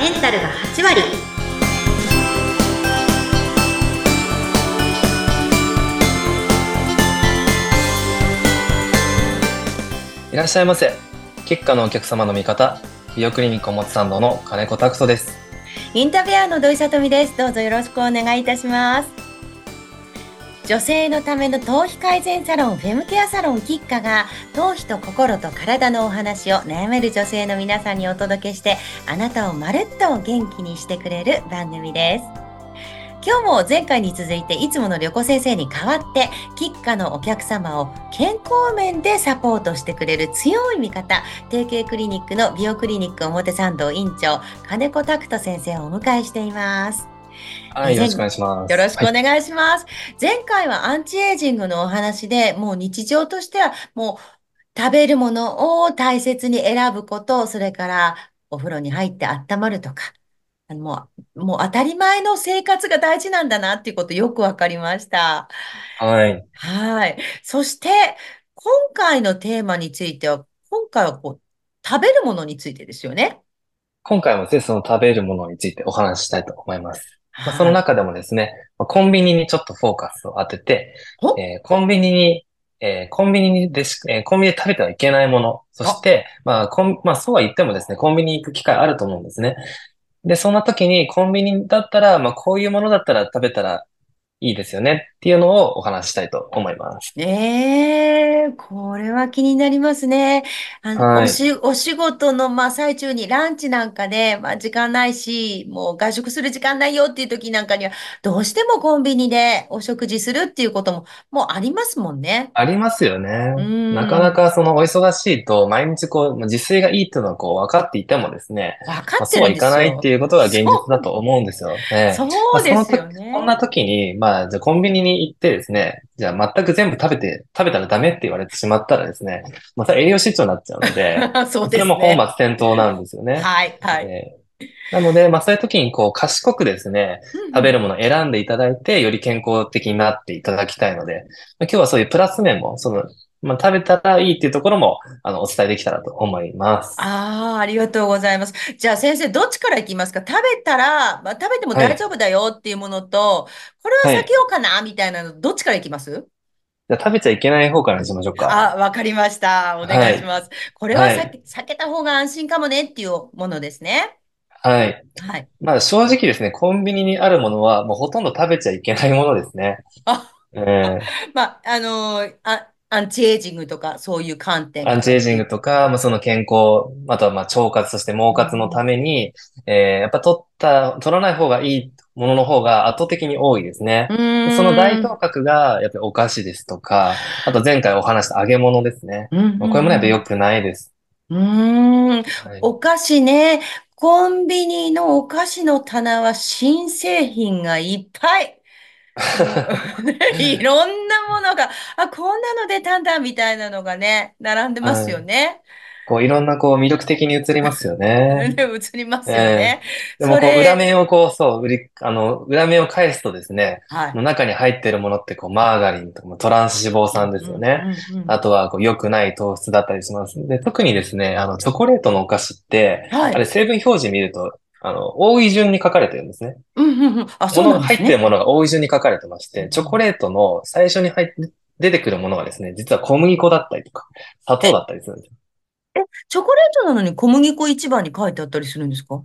メンタルが8割いらっしゃいませ。結果のお客様の味方、美容クリニックおもつ参道の金子拓人です。インタビュアーの土井さとみですどうぞよろしくお願いいたします女性のための頭皮改善サロンフェムケアサロンキッカが頭皮と心と体のお話を悩める女性の皆さんにお届けしてあなたをまるっと元気にしてくれる番組です。今日も前回に続いていつもの旅行先生に代わってキッカのお客様を健康面でサポートしてくれる強い味方提携クリニックの美容クリニック表参道院長金子拓人先生をお迎えしています。はい、よろしくお願いします。よろしくおはい願いします。前回はアンチエイジングのお話で、もう日常としては、もう食べるものを大切に選ぶこと、それからお風呂に入って温まるとか、あのもう、もう当たり前の生活が大事なんだなっていうことよくわかりました。はい。はい。そして、今回のテーマについては、今回はこう、食べるものについてですよね。今回もですね、その食べるものについてお話ししたいと思います。まあ、そのはい。中でもですね、まあコンビニにちょっとフォーカスを当てて、お？えーコンビニに、えーコンビニでし、えーコンビニで食べてはいけないもの、そして、まあ、コン、まあ、そうは言ってもですね、コンビニ行く機会あると思うんですね。で、そんな時にコンビニだったら、まあ、こういうものだったら食べたらいいですよねっていうのをお話ししたいと思います。ええこれは気になりますね。あの、はいおし、お仕事の、まあ、最中にランチなんかで、まあ、時間ないし、もう外食する時間ないよっていう時なんかには、どうしてもコンビニでお食事するっていうことも、もうありますもんね。ありますよね。うんなかなかそのお忙しいと毎日こう、まあ自炊がいいっていうのはこう分かっていてもですね、わまかってあそうはいるんですよ。かないっていうことが現実だと思うんですよね。そうまあですよね。そんな時に、まあ、じゃあコンビニに行ってですね、じゃあ全く全部食べて、食べたらダメって言われてしまったらですね、また栄養失調になっちゃうので、そですれも本ね。末転倒なんですよね。はい、はい。えーなので、まあそういう時にこう賢くですね、食べるものを選んでいただいて、より健康的になっていただきたいので、まあ今日はそういうプラス面も、その、まあ食べたらいいっていうところも、あの、お伝えできたらと思います。ああ、ありがとうございます。じゃあ先生、どっちからいきますか？食べたら、まあ、食べても大丈夫だよっていうものと、これは避けようかなみたいなの、どっちからいきます？じゃあ食べちゃいけない方からにしましょうか。あ、わかりました。お願いします。これははい避け、避けた方が安心かもねっていうものですね。はい。はい。まあ正直ですね、コンビニにあるものはもうほとんど食べちゃいけないものですね。あえ まあ、あのーあ、アンチエイジングとか、そういう観点ーアンチエイジングとか、まあその健康、あとはまあ腸活、そして毛活のために、えーやっぱ取った、取らない方がいいものの方が圧倒的に多いですね。その代表格が、やっぱりお菓子ですとか、あと前回お話した揚げ物ですね。うんまあこれもね、やっぱ良くないです。うーん。はいお菓子ね。コンビニのお菓子の棚は新製品がいっぱい。いろんなものが、あ、こんなの出たんだみたいなのがね、並んでますよね。こういろんなこう魅力的に映りますよね。で、映りますよね。でもこそうれ裏面をこう、そう、売り、あの、裏面を返すとですね、はい。の中に入ってるものってこう、マーガリンとかもトランス脂肪酸ですよね。うんうんうんあとはこう良くない糖質だったりします。で、特にですね、あの、チョコレートのお菓子って、はいあれ成分表示見ると、あの、多い順に書かれてるんですね。うんうんうん。あ、そ入ってる。ものが多い順に書かれてまして、チョコレートの最初に入って、出てくるものがですね、実は小麦粉だったりとか、砂糖だったりするんですよ。チョコレートなのに小麦粉一番に書いてあったりするんですか？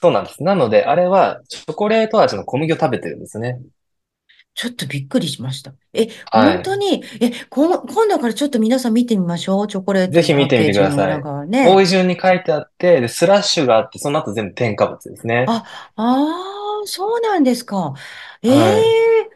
そうなんです。なので、あれは、チョコレート味の小麦を食べてるんですね。ちょっとびっくりしました。え、はい本当に、え、こん今度からちょっと皆さん見てみましょう？チョコレートぜひ見てみてくださいパッケージの裏側ね。多い順に書いてあって、で、スラッシュがあって、その後全部添加物ですね。あ、ああ、そうなんですか。えはいえ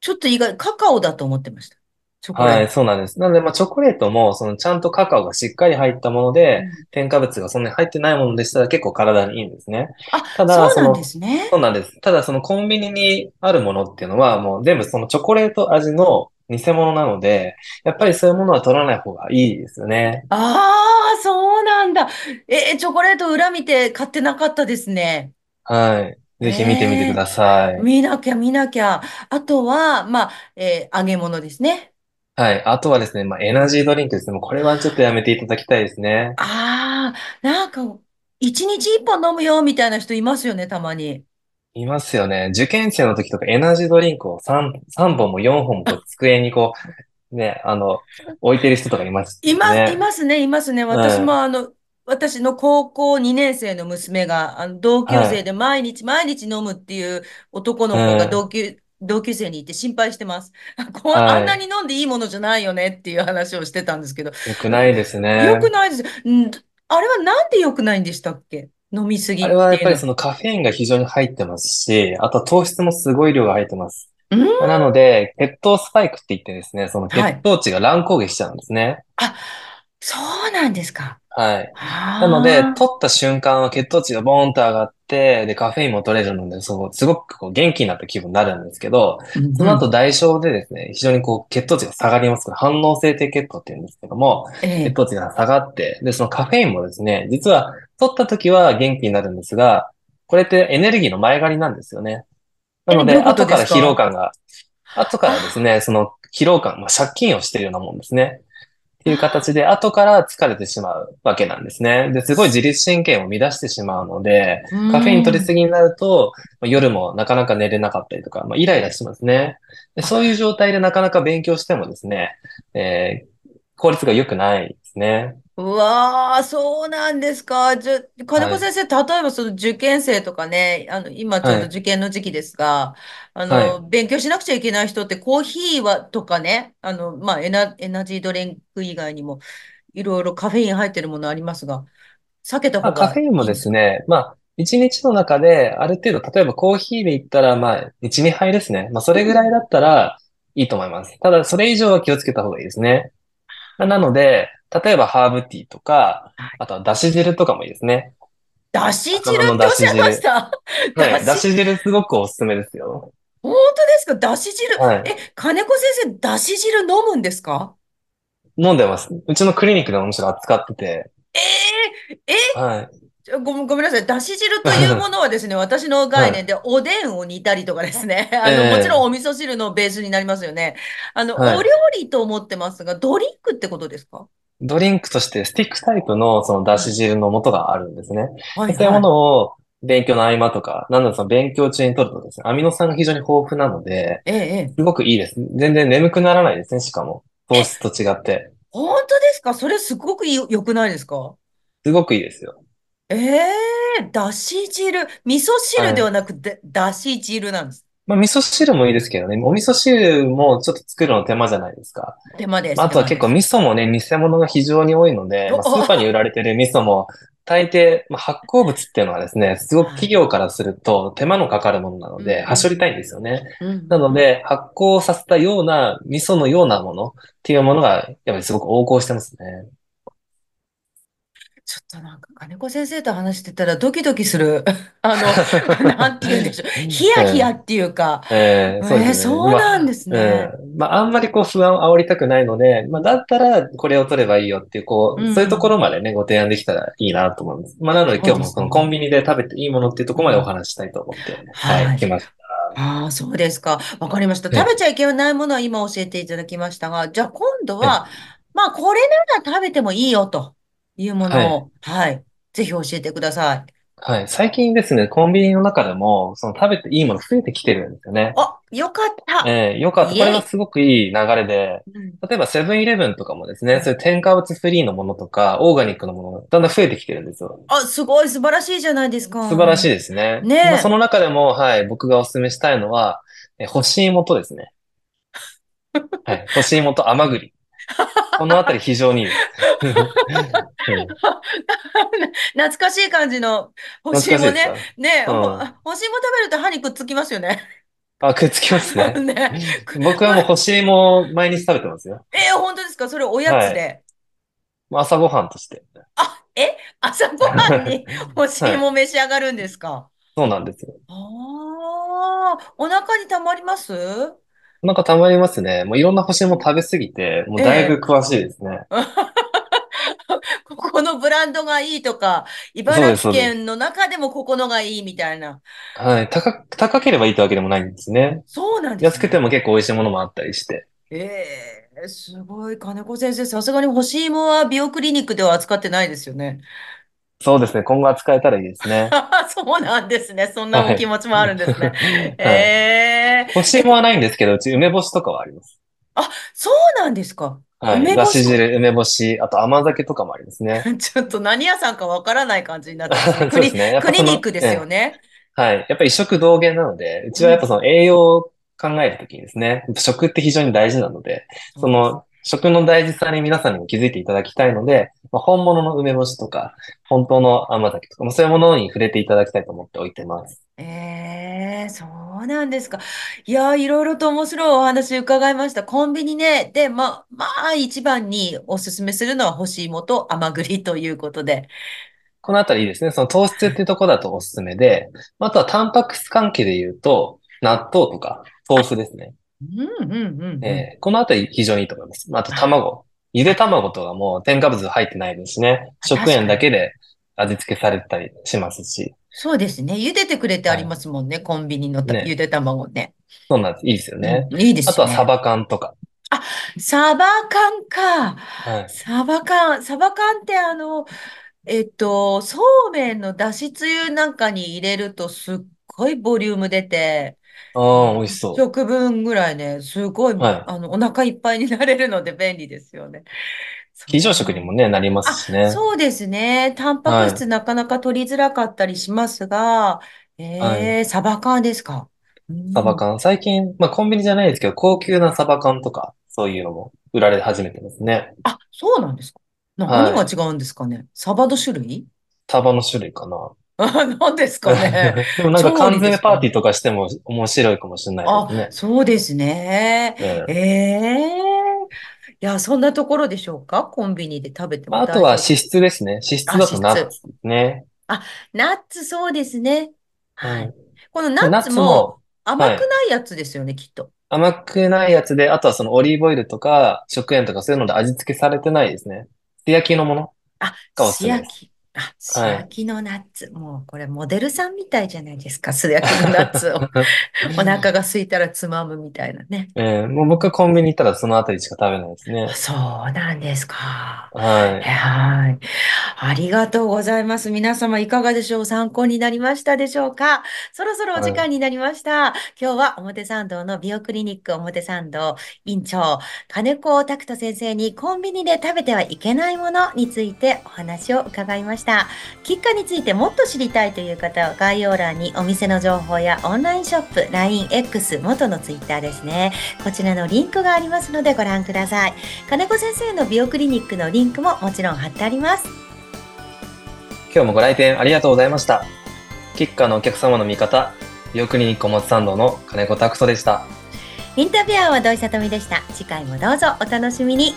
ちょっと意外、カカオだと思ってました。チョコレーはい、そうなんです。なので、まあ、チョコレートも、その、ちゃんとカカオがしっかり入ったものト。で、うん添加物がそんなに入ってないものでしたら結構体にいいんですね。あ、ただそうなんですね。そうなんです。ただ、そのコンビニにあるものっていうのは、もう全部そのチョコレート味の偽物なので、やっぱりそういうものは取らない方がいいですよね。ああ、そうなんだ。え、チョコレート裏見て買ってなかったですね。はい。ぜひ見てみてください。見なきゃ見なきゃ。あとは、まあ、えー揚げ物ですね。はい。あとはですね、まあ、エナジードリンクですね。もうこれはちょっとやめていただきたいですね。ああ、なんか、一日一本飲むよみたいな人いますよね、たまに。いますよね。受験生の時とかエナジードリンクを3、三本も4本もこう机にこう、ね、あの、置いてる人とかいますいます、いね。ますね、いますね。私もうん。あの、私の高校2年生の娘が、あの、同級はい。生で毎日毎日飲むっていう男うの子が同ん。級、同級生にいて心配してます。こうあんなにはい。飲んでいいものじゃないよねっていう話をしてたんですけど、よくないですよくね。ないです。んあれはなんでよくないんでしたっけ？飲みすぎあれはやっ。ぱりそのカフェインが非常に入ってますし、あとは糖質もすごい量が入ってます。うん、まあなので、血糖スパイクって言ってですね、そのはい。血糖値が乱高下しちゃうんですね。あ、そうなんですか。はい。なので、取った瞬間は血糖値がボーンと上がって、で、カフェインも取れるので、そう、すごくこう元気になった気分になるんですけど、うんうん。その後代償でですね、非常にこう血糖値が下がりますから、反応性低血糖って言うんですけども、ええ。血糖値が下がって、で、そのカフェインもですね、実は取った時は元気になるんですが、これってエネルギーの前借りなんですよね。なえ、ので、後から疲労感が、後からですあね、その疲労感、まあ、借金をしているようなもんですね。っていう形あで、後から疲れてしまうわけなんですね。で、すごい自律神経を乱してしまうので、カフェイン取りすん。ぎになると、まあ夜もなかなか寝れなかったりとか、まあ、イライラしますね。で、そういう状態でなかなか勉強してもですね、えー効率が良くないですね。うわあ、そうなんですか。じゃ、金はい。子先生、例えばその受験生とかね、あの、今ちょうはい。ど受験の時期ですが、あの、はい。勉強しなくちゃいけない人ってコーヒーは、とかね、あの、まあ、エナ、エナジードリンク以外にも、いろいろカフェイン入ってるものありますが、避けたまあ、方がカフェインもいいんですかですね、まあ、一日の中で、ある程度、例えばコーヒーで言ったら、まあ、1、2杯ですね。まあ、それぐらいだったらいいと思います。ただ、それ以上は気をつけた方がいいですね。まあなので、例えばハーブティーとか、あとはだし汁とかもいいですね。だし汁？っておっしゃいまし。た？はい。だだし、し汁すごくおすすめですよ。本当ですか？だし汁？え、はい。金子先生、だし汁飲むんですか？飲んでます。うちのクリニックでもむしろ扱ってて。えー、え？はい。ごめん、ごめんなさい。だし汁というものはですね、私の概念はい。でおでんを煮たりとかですね。あの、もちろんおええ味噌汁のベースになりますよね。あの、お料はい。理と思ってますが、ドリンクってことですか？ドリンクとしてスティックタイプのそのだはい。し汁の素があるんですね。はい、でそういうもはい。のを勉強の合間とか、なんだその勉強中に取るとですね、アミノ酸が非常に豊富なので、ええ、すごくいいです。全然眠くならないですね、しかも。糖質と違って。本当ですか？それすごく良くないですか？すごくいいですよ。ええだし汁。味噌汁はい。ではなくて、だし汁なんです。まあ、味噌汁もいいですけどね。お味噌汁もちょっと作るの手間じゃないですか。まあ、手間です、あとは結構味。噌もね、偽物が非常に多いので、お、まあ、スーパーに売お、られてる味噌も大抵、まあ、発酵物っていうのはですね、すごくはい。企業からすると手間のかかるものなのうん、で、うん、はしょりたいんですよね。うんなので、発酵させたような味噌のようなものっていうものが、やっぱりすごく横行してますね。ちょっとなんか金子先生と話してたらドキドキする。あの、なんて言うんでしょう。ヒヤヒヤえっていうか、えーすね。まあ、そうなんですね。うん。まあ、あんまりこう不安を煽りたくないので、まあ、だったらこれを取ればいいよっていう、こうう、そういうところん。までね、ご提案できたらいいなと思います。まあ、なので今日もそのコン。ビニで食べていいものっていうところまでおうん。話ししたいと思って、はい、はい。来ましああ、そうですか。わかりました。食べちゃいけないものは今教えていただきましたが、じゃあ今度はい。は、まあこれなら食べてもいいよというもはい。のを、はい。ぜひ教えてください。はい。最近ですね、コンビニの中でも、その食べていいもの増えてきてるんですよね。あ、よかった。ええ、よかった。これイエイ。はすごくいい流れで、うん。例えばセブンイレブンとかもですね、はい。そういう添加物フリーのものとか、オーガニックのものがだんだん増えてきてるんですよ。あ、すごい素晴らしいじゃないですか。素晴らしいですね。まあ、そねの中でも、はい、僕がお勧めしたいのは、え、干し芋とですね。はい、干し芋と甘栗。このあたり非常に 懐かしい感じの干懐し芋ね。ね、ほ、うん。干し芋食べると歯にくっつきますよね。あ、くっつきますね。ね。く僕はもう干ま、し芋を毎日食べてますよ。えー本当ですか？それおやはい。つで。まあ朝ごはんとして。あ、え？朝ごはんに干しはい。芋召し上がるんですか？そうなんですよ。ああー、お腹にたまります？なんかたまりますね。もういろんな干し芋食べすぎて、もうだいぶええ。詳しいですね。ここのブランドがいいとか、茨城。県の中でもここのがいいみたいな。はい。高、高ければいいってわけでもないんですね。そうなんですね。安くても結構美味しいものもあったりして。ええ、すごい。金子先生、さすがに干し芋は美容クリニックでは扱ってないですよね。そうですね。今後は使えたらいいですね。そうなんですね。そんなお気持ちもあるんですね。はい。ええ干し芋はないんですけど、うち梅干しとかはあります。あ、そうなんですか。はい。梅干し。だし汁、梅干し、あと甘酒とかもありますね。ちょっと何屋さんかわからない感じになってますね。クリ、そうですね。やっクリニックですよえね。え、はい。やっぱり一食同源なので、うちうん。はやっぱその栄養を考えるときにですね、食って非常に大事なので。その食の大事さに皆さんにも気づいていただきたいので、まあ、本物の梅干しとか、本当の甘酒とか、まあ、そういうものに触れていただきたいと思っておいてます。ええそうなんですか。いやー、いろいろと面白いお話伺いました。コンビニね。で、ま、まあ、一番におすすめするのは干し芋と甘栗ということで。このあたりいいですね。その糖質っていうところだとおすすめで、あとはタンパク質関係で言うと、納豆とか豆腐ですね。うん、うん、うん、うん。えーこのあたり非常にいいと思います。まああとあ、卵。ゆで卵とかも添加物入ってないですしね。あ食塩。だけで味付けされてたりしますし。そうですね。茹でてくれてありまはい。すもんね。コンビニのたゆね。で卵ね。そうなんです。いいですようね。ん、いいであすね。とはサバ缶とか。あ、サバ缶か。はい。サバ缶。サバ缶ってあの、えっと、そうめんのだしつゆなんかに入れるとすっごいボリューム出て、ああ、美味し一そ食分ぐらいね、すごい、う。はい。あの、お腹いっぱいになれるので便利ですよね。非常食にそう。もね、なりますあ、しね。そうですね。タンパクはい。質なかなか取りづらかったりしますが、はい。えー、サバ缶ですか？うん。サバ缶。最近、まあコンビニじゃないですけど、高級なサバ缶とか、そういうのも売られ始めてますね。あ、そうなんですか？何がはい。違うんですかね？サバの種類？サバの種類かな。あ、何ですかね。でもなんか調缶詰パーティーとかしても面白いかもしれないですあ、ね。そうですね。えええ。えいや、そんなところでしょうか？コンビニで食べてもまああとは脂。質ですね。脂質あ、だ。とナッツですね。あ、ナッツそうですね。はい。はい。このナッツツもも、甘くはい。ないやつですよね、きっと。甘くないやつで、あとはそのオリーブオイルとか食塩とかそういうので味付けされてないですね。素焼きのものあ、がおすすめです。あ、素はい。焼きのナッツ。もうこれモデルさんみたいじゃないですか。素焼きのナッツを。お腹が空いたらつまむみたいなね。ええ、もう僕はコンビニ行ったらそのあたりしか食べないですあね。そうなんですか。はい。はい。ありがとうございます。皆様いかがでしょう？参考になりましたでしょうか？そろそろお時はい。間になりました。今日は表参道の美容クリニック表参道院長、金子拓人先生にコンビニで食べてはいけないものについてお話を伺いました。キッカについてもっと知りたいという方は概要欄にお店の情報やオンラインショップ、LINE、X、元のツイッターですね。こちらのリンクがありますのでご覧ください。金子先生の美容クリニックのリンクももちろん貼ってあります。今日もご来店ありがとうございました。キッカーのお客様の味方、美容クリニック表参道の金子拓人でした。インタビュアーは土井さとみでした。次回もどうぞお楽しみに。